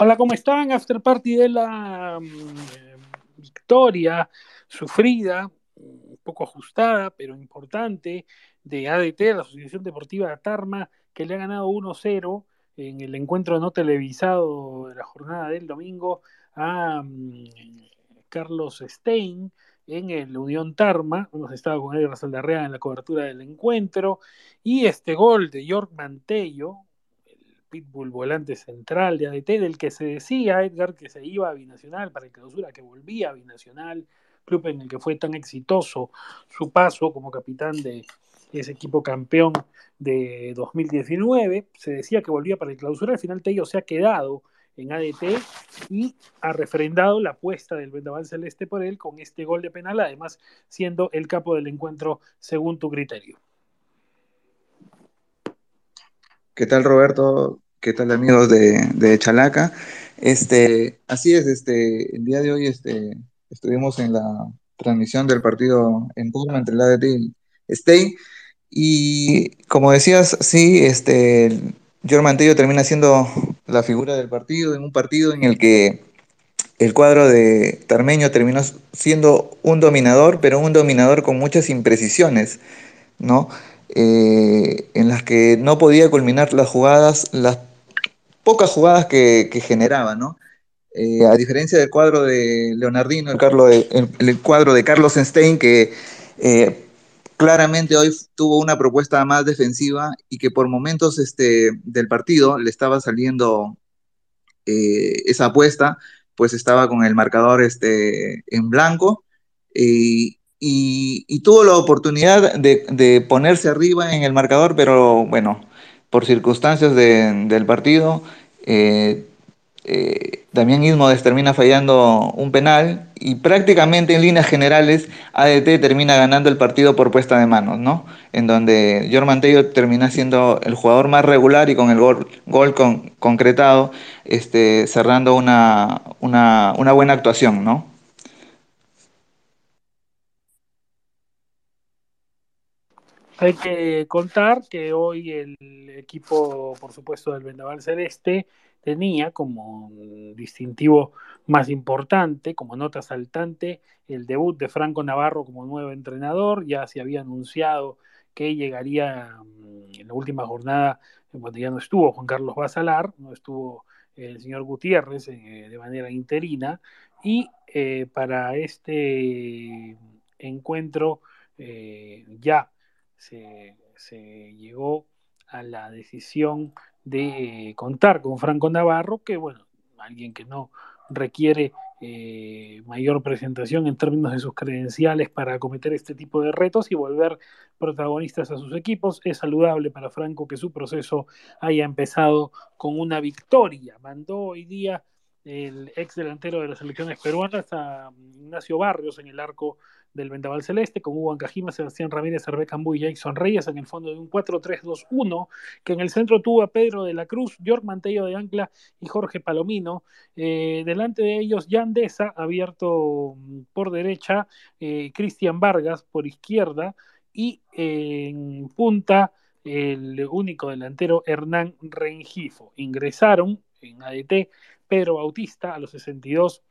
Hola, ¿cómo están? After party de la mm, victoria sufrida, un poco ajustada, pero importante, de ADT, la Asociación Deportiva de Tarma, que le ha ganado 1-0 en el encuentro no televisado de la jornada del domingo a mm, Carlos Stein en el Unión Tarma. Hemos estado con Edgar Saldarrea en la cobertura del encuentro. Y este gol de York Mantello, pitbull volante central de ADT, del que se decía, Edgar, que se iba a Binacional para el clausura, que volvía a Binacional, club en el que fue tan exitoso su paso como capitán de ese equipo campeón de 2019. Se decía que volvía para el clausura, al final Tello se ha quedado en ADT y ha refrendado la apuesta del Vendaval Celeste por él con este gol de penal, además siendo el capo del encuentro según tu criterio. ¿Qué tal Roberto? ¿Qué tal amigos de, Chalaca? Este, así es, este, el día de hoy este, estuvimos en la transmisión del partido en Puma entre y el Stay. Y como decías, sí, este, George Mantello termina siendo la figura del partido, en un partido en el que el cuadro de Tarmeño terminó siendo un dominador, pero un dominador con muchas imprecisiones, ¿no? Eh, en las que no podía culminar las jugadas, las pocas jugadas que, generaba, ¿no? Eh, a diferencia del cuadro de Leonardino, el, el, cuadro de Carlos Stein, que eh, claramente hoy tuvo una propuesta más defensiva y que por momentos este, del partido le estaba saliendo esa apuesta, pues estaba con el marcador este, en blanco. Y, y, tuvo la oportunidad de, ponerse arriba en el marcador, pero bueno, por circunstancias del partido, eh, eh, Damián Ismodes termina fallando un penal y prácticamente en líneas generales ADT termina ganando el partido por puesta de manos, ¿no? En donde Jorman Tello termina siendo el jugador más regular y con el gol, gol concretado, este, cerrando una, una buena actuación, ¿no? Hay que contar que hoy el equipo, por supuesto, del Vendaval Celeste tenía como distintivo más importante, como nota saltante, el debut de Franco Navarro como nuevo entrenador. Ya se había anunciado que llegaría mm, en la última jornada, cuando ya no estuvo Juan Carlos Basalar, no estuvo el señor Gutiérrez eh, de manera interina. Y eh, para este encuentro eh, ya se, llegó a la decisión de contar con Franco Navarro, que bueno, alguien que no requiere eh, mayor presentación en términos de sus credenciales para acometer este tipo de retos y volver protagonistas a sus equipos. Es saludable para Franco que su proceso haya empezado con una victoria. Mandó hoy día el ex delantero de las selecciones peruanas a Ignacio Barrios en el arco del Vendaval Celeste, con Hugo Ancajima, Sebastián Ramírez, Hervé Cambú y Jason Reyes en el fondo de un 4-3-2-1, que en el centro tuvo a Pedro de la Cruz, York Mantello de Ancla y Jorge Palomino. Eh, delante de ellos, Jan Deza, abierto mm, por derecha, eh, Cristian Vargas por izquierda y en punta el único delantero Hernán Rengifo. Ingresaron en ADT Pedro Bautista a los 62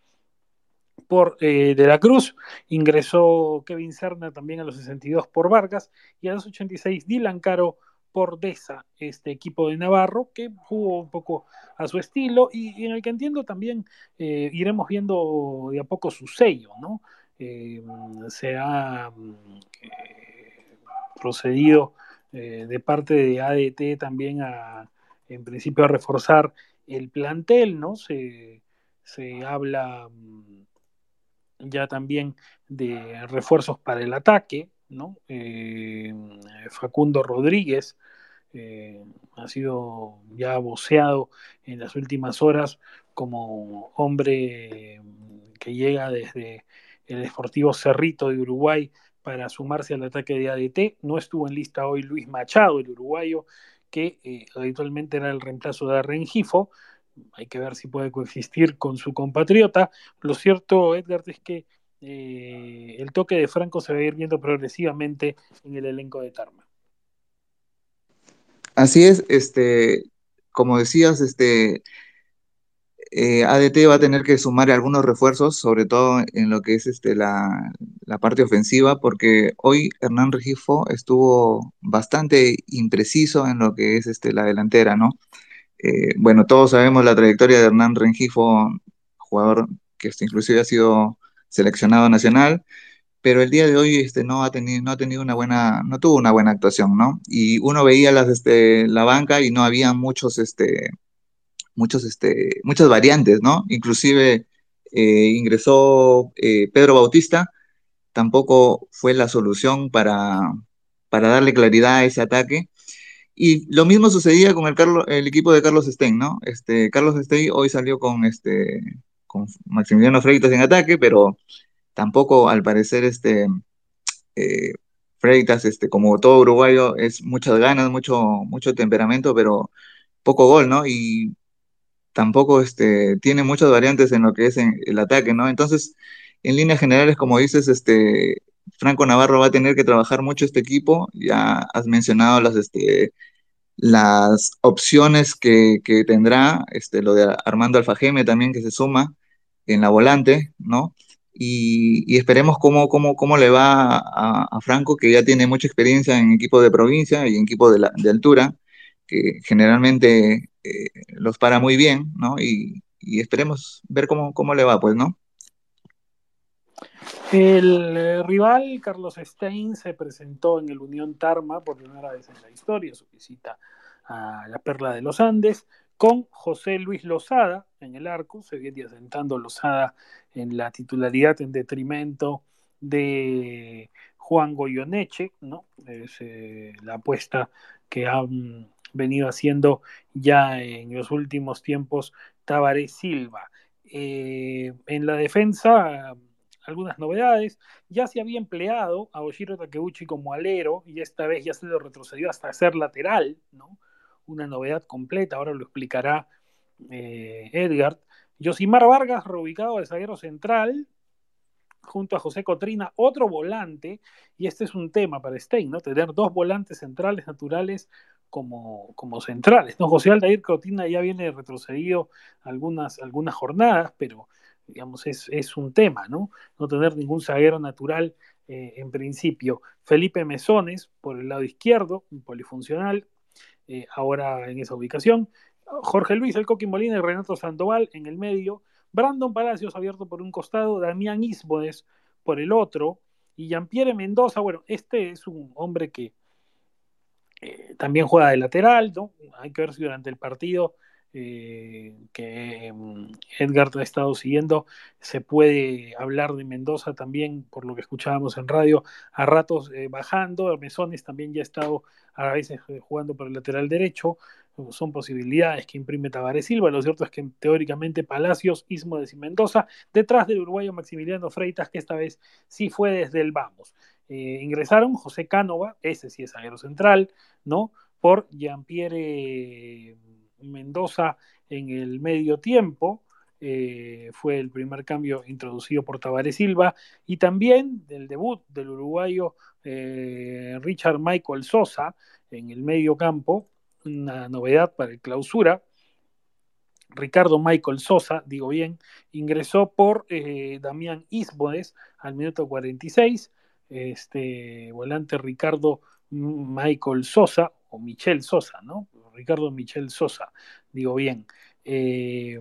por eh, De la Cruz, ingresó Kevin Serna también a los 62 por Vargas y a los 86 Dylan Caro por Deza, este equipo de Navarro, que jugó un poco a su estilo y, en el que entiendo también eh, iremos viendo de a poco su sello, ¿no? Eh, se ha procedido de parte de ADT también a, en principio, a reforzar el plantel, ¿no? Se, se habla mm, ya también de refuerzos para el ataque, ¿no? Eh, Facundo Rodríguez eh, ha sido ya voceado en las últimas horas como hombre que llega desde el Deportivo Cerrito de Uruguay para sumarse al ataque de ADT. No estuvo en lista hoy Luis Machado, el uruguayo, que eh, habitualmente era el reemplazo de Rengifo, hay que ver si puede coexistir con su compatriota. Lo cierto, Edgar, es que eh, el toque de Franco se va a ir viendo progresivamente en el elenco de Tarma. Así es, este, como decías, este, eh, ADT va a tener que sumar algunos refuerzos, sobre todo en lo que es este, la, la parte ofensiva, porque hoy Hernán Regifo estuvo bastante impreciso en lo que es este, la delantera, ¿no? Eh, bueno, todos sabemos la trayectoria de Hernán Rengifo, jugador que este, inclusive ha sido seleccionado nacional, pero el día de hoy este, no ha tenido, no ha tenido una buena, no tuvo una buena actuación, ¿no? Y uno veía las, este, la banca y no había muchos, este, muchos, este, muchas variantes, ¿no? Inclusive eh, ingresó eh, Pedro Bautista, tampoco fue la solución para, para darle claridad a ese ataque. Y lo mismo sucedía con el, Carlos, el equipo de Carlos Stein, ¿no? Este, Carlos Stein hoy salió con, este, con Maximiliano Freitas en ataque, pero tampoco al parecer este, eh, Freitas, este, como todo uruguayo, es muchas ganas, mucho, mucho temperamento, pero poco gol, ¿no? Y tampoco este, tiene muchas variantes en lo que es el ataque, ¿no? Entonces, en líneas generales, como dices, este, Franco Navarro va a tener que trabajar mucho este equipo. Ya has mencionado las, este, opciones que, tendrá, este, lo de Armando Alfajeme también que se suma en la volante, ¿no? Y, esperemos cómo, cómo, cómo, le va a, Franco, que ya tiene mucha experiencia en equipo de provincia y en equipo de, de altura, que generalmente eh, los para muy bien, ¿no? Y, y esperemos ver cómo, cómo le va, pues, ¿no? El eh, rival Carlos Stein se presentó en el Unión Tarma por primera vez en la historia, su visita a la Perla de los Andes, con José Luis Lozada en el arco, se viene asentando Lozada en la titularidad en detrimento de Juan Goyoneche, ¿no? Es eh, la apuesta que han venido haciendo ya en los últimos tiempos Tabaré Silva. Eh, en la defensa, algunas novedades. Ya se había empleado a Oshiro Takeuchi como alero y esta vez ya se lo retrocedió hasta ser lateral, ¿no? Una novedad completa, ahora lo explicará eh, Edgar. Yosimar Vargas, reubicado de zaguero central, junto a José Cotrina, otro volante, y este es un tema para Stein, ¿no? Tener dos volantes centrales naturales como, como centrales, ¿no? José Aldair Cotrina ya viene retrocedido algunas, algunas jornadas, pero digamos, es, un tema, ¿no? No tener ningún zaguero natural eh, en principio. Felipe Mesones por el lado izquierdo, un polifuncional, eh, ahora en esa ubicación. Jorge Luis, el Coquín Molina y Renato Sandoval en el medio. Brandon Palacios abierto por un costado, Damián Isbones por el otro. Y Jean-Pierre Mendoza, bueno, este es un hombre que eh, también juega de lateral, ¿no? Hay que ver si durante el partido eh, que mm, Edgar ha estado siguiendo, se puede hablar de Mendoza también, por lo que escuchábamos en radio, a ratos eh, bajando, Mesones también ya ha estado a veces eh, jugando por el lateral derecho, son posibilidades que imprime Tavares Silva, lo cierto es que teóricamente Palacios, Ismodes y Mendoza, detrás del uruguayo Maximiliano Freitas, que esta vez sí fue desde el vamos. ingresaron José Cánova, ese sí es aero central, ¿no? Por Jean-Pierre Mendoza en el medio tiempo. Eh, fue el primer cambio introducido por Tavares Silva y también del debut del uruguayo eh, Richard Michael Sosa en el medio campo, una novedad para el clausura. Ricardo Michael Sosa, digo bien, ingresó por eh, Damián Isbodes al minuto 46. Este volante Ricardo Michael Sosa, o Michel Sosa, ¿no? Ricardo Michel Sosa, digo bien, eh,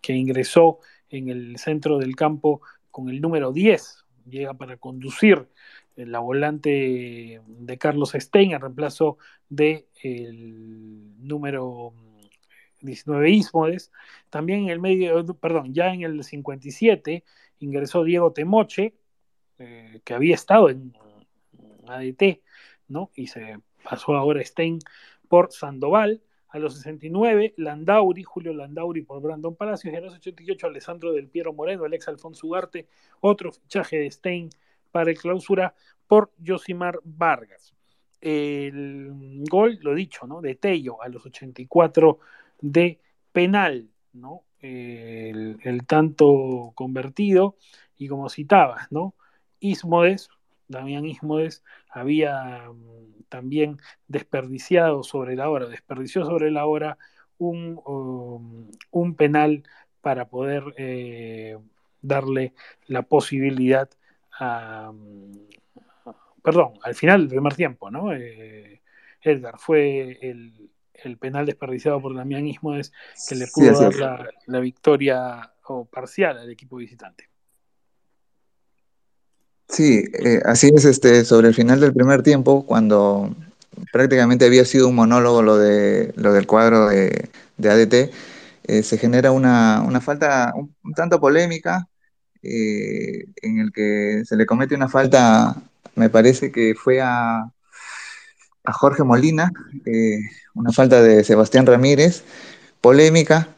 que ingresó en el centro del campo con el número 10, llega para conducir la volante de Carlos Stein en reemplazo del número 19 Ismodes. También en el medio, perdón, ya en el 57 ingresó Diego Temoche, eh, que había estado en ADT, ¿no? Y se pasó ahora Stein por Sandoval. A los 69, Landauri, Julio Landauri por Brandon Palacios. Y a los 88, Alessandro del Piero Moreno, el ex Alfonso Ugarte. Otro fichaje de Stein para el clausura por Josimar Vargas. El gol, lo dicho, ¿no? De Tello a los 84 de penal, ¿no? El, tanto convertido y como citabas, ¿no? Ismodes, Damián Ismodes, había mm, también desperdiciado sobre la hora, desperdició sobre la hora un, um, un penal para poder eh, darle la posibilidad a, perdón, al final del primer tiempo, ¿no? Eh, Edgar, fue el, el, penal desperdiciado por Damián Ismodes que le pudo dar la, la, victoria o parcial al equipo visitante. Sí, eh, así es, este, sobre el final del primer tiempo, cuando prácticamente había sido un monólogo lo, de, lo del cuadro de, de ADT, eh, se genera una, una falta un, tanto polémica eh, en el que se le comete una falta, me parece que fue a, a Jorge Molina, una falta de Sebastián Ramírez, polémica,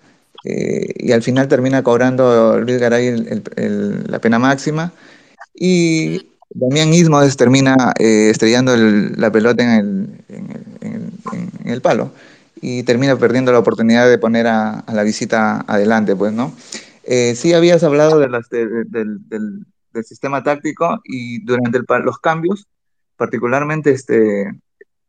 y al final termina cobrando Luis Garay el, la pena máxima, y Damián Ismodes termina eh, estrellando la pelota en el, en el, palo, y termina perdiendo la oportunidad de poner a, a la visita adelante, pues, ¿no? Eh, sí habías hablado de las, de, de, del, del, sistema táctico y durante los cambios, particularmente este,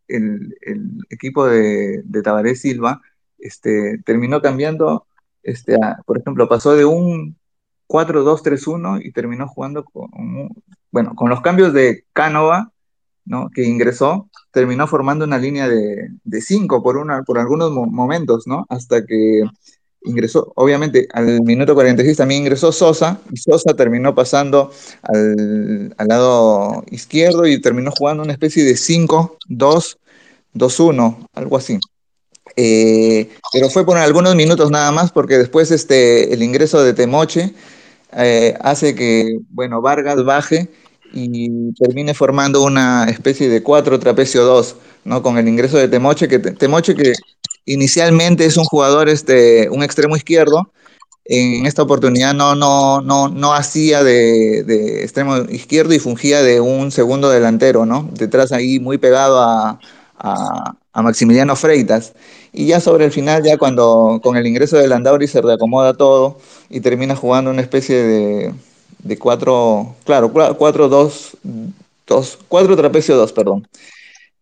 el, el equipo de, de Tabaré Silva este, terminó cambiando, este, a, por ejemplo, pasó de un 4-2-3-1 y terminó jugando con, bueno, con los cambios de Cánova, ¿no? que ingresó, terminó formando una línea de, de cinco por, una, por algunos mo momentos, ¿no? hasta que ingresó, obviamente al minuto 46 también ingresó Sosa, y Sosa terminó pasando al, al lado izquierdo y terminó jugando una especie de 5-2-2-1, algo así. Eh, pero fue por algunos minutos nada más, porque después este, el ingreso de Temoche eh, hace que, bueno, Vargas baje y termine formando una especie de 4 trapecio 2, ¿no? Con el ingreso de Temoche, que Temoche que inicialmente es un jugador, este, un extremo izquierdo, en esta oportunidad no, no, no, no hacía de, extremo izquierdo y fungía de un segundo delantero, ¿no? Detrás ahí muy pegado a, a, Maximiliano Freitas. Y ya sobre el final, ya cuando con el ingreso de Landauri se reacomoda todo y termina jugando una especie de, de cuatro, claro, cuatro, dos, dos, cuatro trapecio dos, perdón.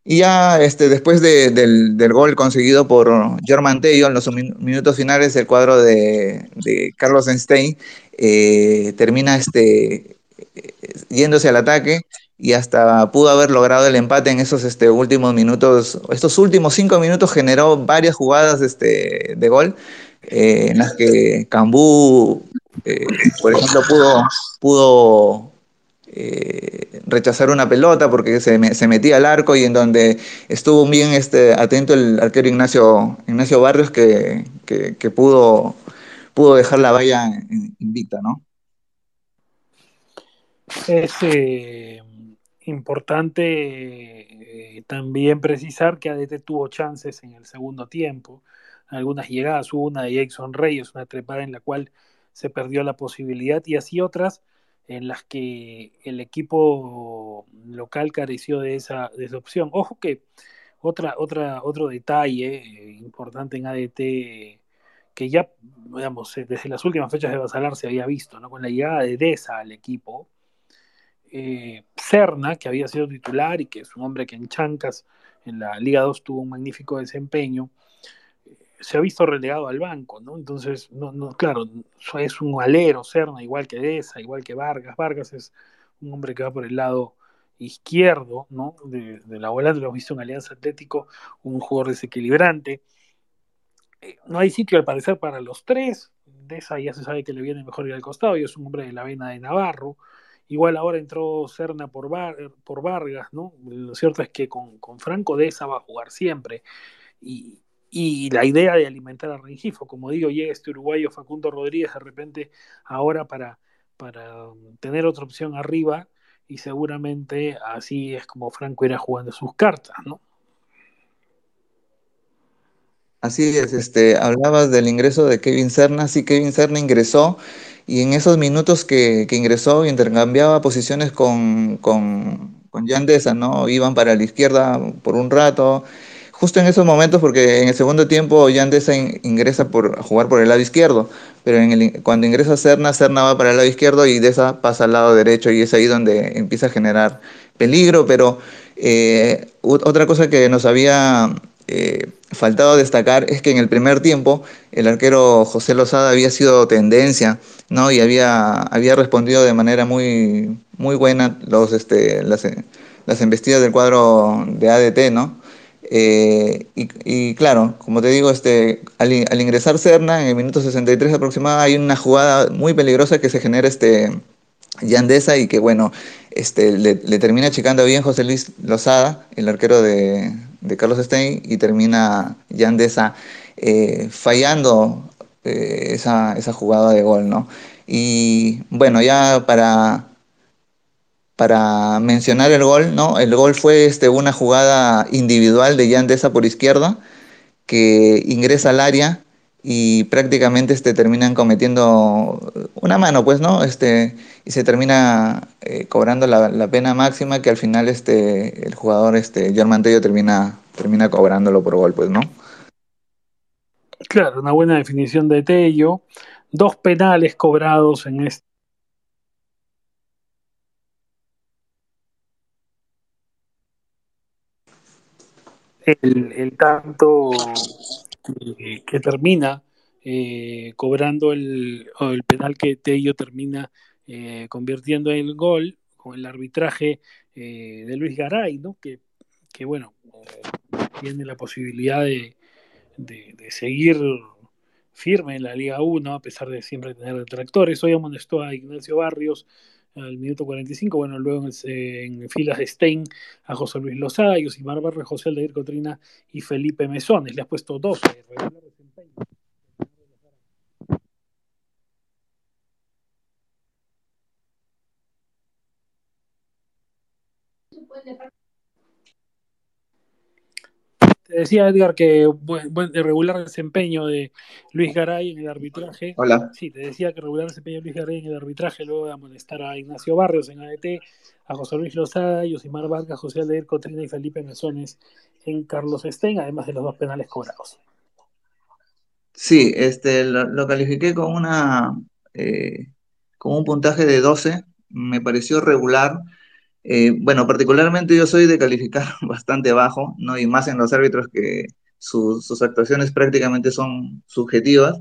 Y ya este, después de, del, del, gol conseguido por Germán Tello en los minutos finales, el cuadro de, de Carlos Einstein eh, termina este, yéndose al ataque y hasta pudo haber logrado el empate en esos este, últimos minutos. Estos últimos cinco minutos generó varias jugadas este, de gol eh, en las que Cambú, eh, por ejemplo, pudo, pudo eh, rechazar una pelota porque se, se, metía al arco y en donde estuvo bien este, atento el arquero Ignacio, Ignacio Barrios que, que, pudo, pudo dejar la valla invicta, ¿no? Es eh, importante eh, también precisar que ADT tuvo chances en el segundo tiempo, algunas llegadas, hubo una de Jackson Reyes, una trepada en la cual se perdió la posibilidad y así otras en las que el equipo local careció de esa, de esa opción. Ojo que otra, otra, otro detalle eh, importante en ADT que ya, digamos, desde las últimas fechas de Basalar se había visto, ¿no? Con la llegada de Deza al equipo, eh, Cerna, que había sido titular y que es un hombre que en Chancas, en la Liga 2, tuvo un magnífico desempeño, se ha visto relegado al banco, ¿no? Entonces, no, no, claro, es un alero, Serna, igual que Deza, igual que Vargas. Vargas es un hombre que va por el lado izquierdo, ¿no? De, de la volante lo visto en Alianza Atlético, un jugador desequilibrante. Eh, no hay sitio al parecer para los tres. Deza ya se sabe que le viene mejor ir al costado, y es un hombre de la vena de Navarro. Igual ahora entró Serna por, Var, por Vargas, ¿no? Lo cierto es que con, con Franco Deza va a jugar siempre. Y, y la idea de alimentar a Rengifo. Como digo, llega este uruguayo Facundo Rodríguez de repente ahora para, para tener otra opción arriba y seguramente así es como Franco irá jugando sus cartas, ¿no? Así es, este, hablabas del ingreso de Kevin Serna, sí, Kevin Serna ingresó y en esos minutos que, que ingresó intercambiaba posiciones con, con, con Yandesa, ¿no? Iban para la izquierda por un rato, justo en esos momentos, porque en el segundo tiempo Yandesa ingresa por, a jugar por el lado izquierdo, pero en el, cuando ingresa Serna, Serna va para el lado izquierdo y Deza pasa al lado derecho y es ahí donde empieza a generar peligro, pero eh, otra cosa que nos había eh, faltado destacar es que en el primer tiempo el arquero José Lozada había sido tendencia, ¿no? Y había, había respondido de manera muy, muy buena los, este, las, las embestidas del cuadro de ADT, ¿no? Eh, y, claro, como te digo, este, al, al, ingresar Serna en el minuto 63 aproximado hay una jugada muy peligrosa que se genera este, Yandesa y que bueno, este, le, le, termina checando bien José Luis Lozada, el arquero de, de Carlos Stein, y termina Yandesa eh, fallando eh, esa, esa, jugada de gol, ¿no? Y bueno, ya para, para mencionar el gol, ¿no? El gol fue este, una jugada individual de Yandesa por izquierda, que ingresa al área y prácticamente este, terminan cometiendo una mano, pues, ¿no? Este, y se termina eh, cobrando la, pena máxima que al final este, el jugador, este, Germán Tello, termina, termina cobrándolo por gol, pues, ¿no? Claro, una buena definición de Tello. Dos penales cobrados en este. El, el tanto que, termina eh, cobrando el, el, penal que Tello termina eh, convirtiendo en el gol con el arbitraje eh, de Luis Garay, ¿no? que, que bueno, tiene la posibilidad de, de, de, seguir firme en la Liga 1 a pesar de siempre tener detractores. Hoy amonestó a Ignacio Barrios al minuto 45, bueno, luego en, filas de Stein a José Luis Lozada, Yosimar Barre, José Aldair Cotrina y Felipe Mesones. Le has puesto 12 regular desempeño. Te decía Edgar que buen, buen regular desempeño de Luis Garay en el arbitraje. Hola. Sí, te decía que regular desempeño de Luis Garay en el arbitraje, luego de amonestar a Ignacio Barrios en ADT, a José Luis Lozada, Yosimar Vargas, José Aldeir Cotrina y Felipe Mesones en Carlos Estén, además de los dos penales cobrados. Sí, este, lo, lo califiqué con una eh, con un puntaje de 12, me pareció regular. Eh, bueno, particularmente yo soy de calificar bastante bajo, ¿no? Y más en los árbitros que su, sus actuaciones prácticamente son subjetivas.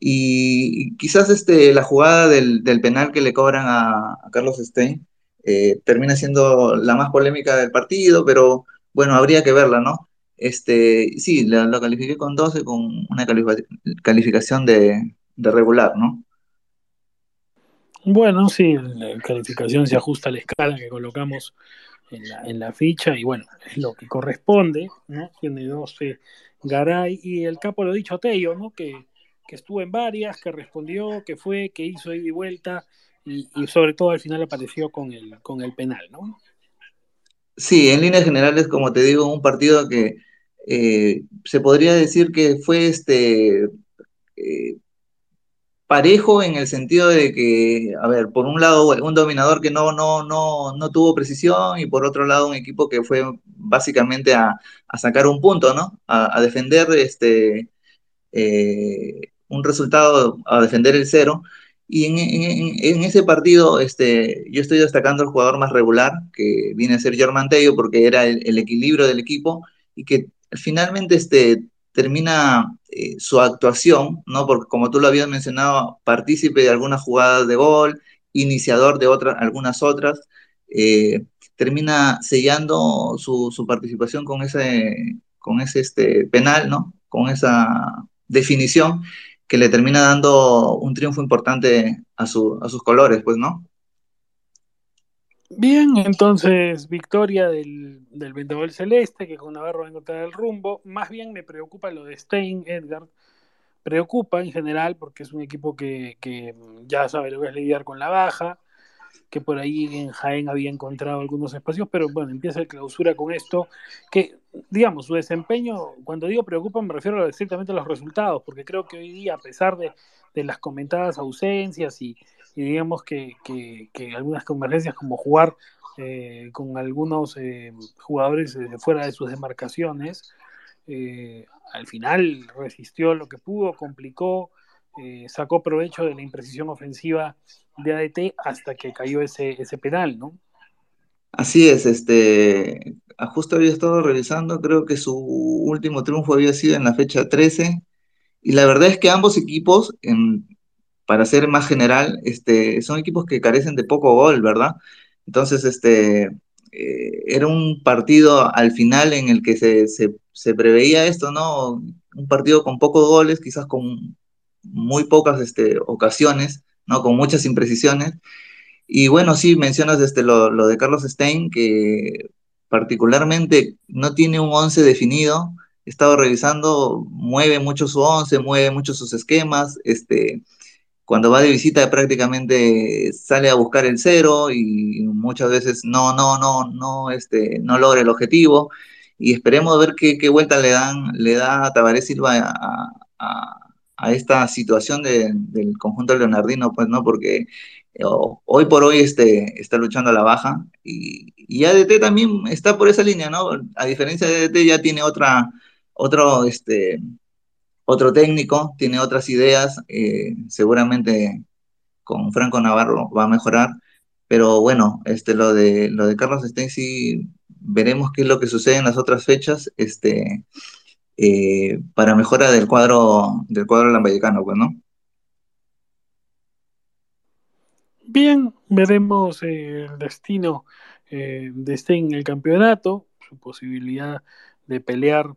Y quizás este, la jugada del, penal que le cobran a, Carlos Stein eh, termina siendo la más polémica del partido, pero bueno, habría que verla, ¿no? Este, sí, lo califiqué con 12, con una calificación de, de regular, ¿no? Bueno, sí, la calificación se ajusta a la escala que colocamos en la, en la ficha y bueno, es lo que corresponde, ¿no? Tiene 12 Garay y el capo lo dicho Tello, ¿no? Que, que estuvo en varias, que respondió, que fue, que hizo ida y vuelta y, y, sobre todo al final apareció con el, con el penal, ¿no? Sí, en líneas generales, como te digo, un partido que eh, se podría decir que fue este eh, parejo en el sentido de que, a ver, por un lado un dominador que no, no, no, no tuvo precisión y por otro lado un equipo que fue básicamente a, a sacar un punto, ¿no? A, defender este, eh, un resultado, a defender el cero. Y en, en, en, ese partido este, yo estoy destacando al jugador más regular, que viene a ser Germán Tello, porque era el, el equilibrio del equipo y que finalmente este, termina eh, su actuación, ¿no? Porque como tú lo habías mencionado, partícipe de algunas jugadas de gol, iniciador de otras, algunas otras, eh, termina sellando su, su, participación con ese, con ese este, penal, ¿no? Con esa definición que le termina dando un triunfo importante a, su, a sus colores, pues, ¿no? Bien, entonces victoria del, del Vendaval Celeste, que con Navarro va a encontrar el rumbo. Más bien me preocupa lo de Stein, Edgar. Preocupa en general porque es un equipo que, que ya sabe lo que es lidiar con la baja, que por ahí en Jaén había encontrado algunos espacios, pero bueno, empieza el clausura con esto, que digamos, su desempeño, cuando digo preocupa me refiero estrictamente a los resultados, porque creo que hoy día, a pesar de, de las comentadas ausencias y, y digamos que, que, que, algunas convergencias como jugar eh, con algunos eh, jugadores eh, fuera de sus demarcaciones, al final resistió lo que pudo, complicó, sacó provecho de la imprecisión ofensiva de ADT hasta que cayó ese, ese penal, ¿no? Así es, este, justo había estado revisando, creo que su último triunfo había sido en la fecha 13, y la verdad es que ambos equipos, en, para ser más general, este, son equipos que carecen de poco gol, ¿verdad? Entonces, este, eh, era un partido al final en el que se, se, preveía esto, ¿no? Un partido con pocos goles, quizás con muy pocas este, ocasiones, ¿no? Con muchas imprecisiones. Y bueno, sí, mencionas este, lo, lo de Carlos Stein, que particularmente no tiene un once definido. He estado revisando, mueve mucho su once, mueve mucho sus esquemas, este, cuando va de visita prácticamente sale a buscar el cero y muchas veces no, no, no, no, este, no logra el objetivo. Y esperemos ver qué, qué vuelta le dan, le da a Tabaré Silva a, esta situación de, del conjunto leonardino, pues, ¿no? Porque eh, hoy por hoy este, está luchando a la baja y, y ADT también está por esa línea, ¿no? A diferencia de ADT ya tiene otra, otro, este, otro técnico, tiene otras ideas, eh, seguramente con Franco Navarro va a mejorar, pero bueno, este, lo, de, lo de Carlos Stensi, veremos qué es lo que sucede en las otras fechas este, eh, para mejora del cuadro del cuadro lambayecano, pues, ¿no? Bien, veremos eh, el destino de Stein en el campeonato, su posibilidad de pelear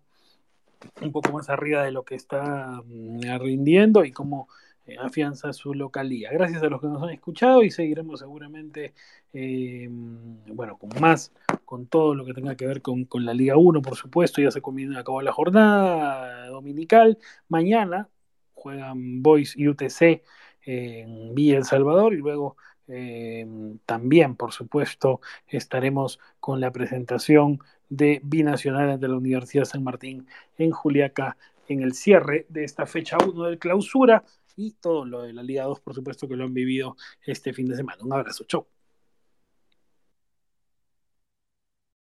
un poco más arriba de lo que está mm, rindiendo y cómo eh, afianza su localía. Gracias a los que nos han escuchado y seguiremos seguramente, eh, bueno, con más, con todo lo que tenga que ver con, con la Liga 1, por supuesto, ya se acabó la jornada dominical. Mañana juegan Boys y UTC en Villa El Salvador y luego eh, también, por supuesto, estaremos con la presentación de Binacional de la Universidad San Martín en Juliaca en el cierre de esta fecha 1 del clausura y todo lo de la Liga 2, por supuesto, que lo han vivido este fin de semana. Un abrazo, chau.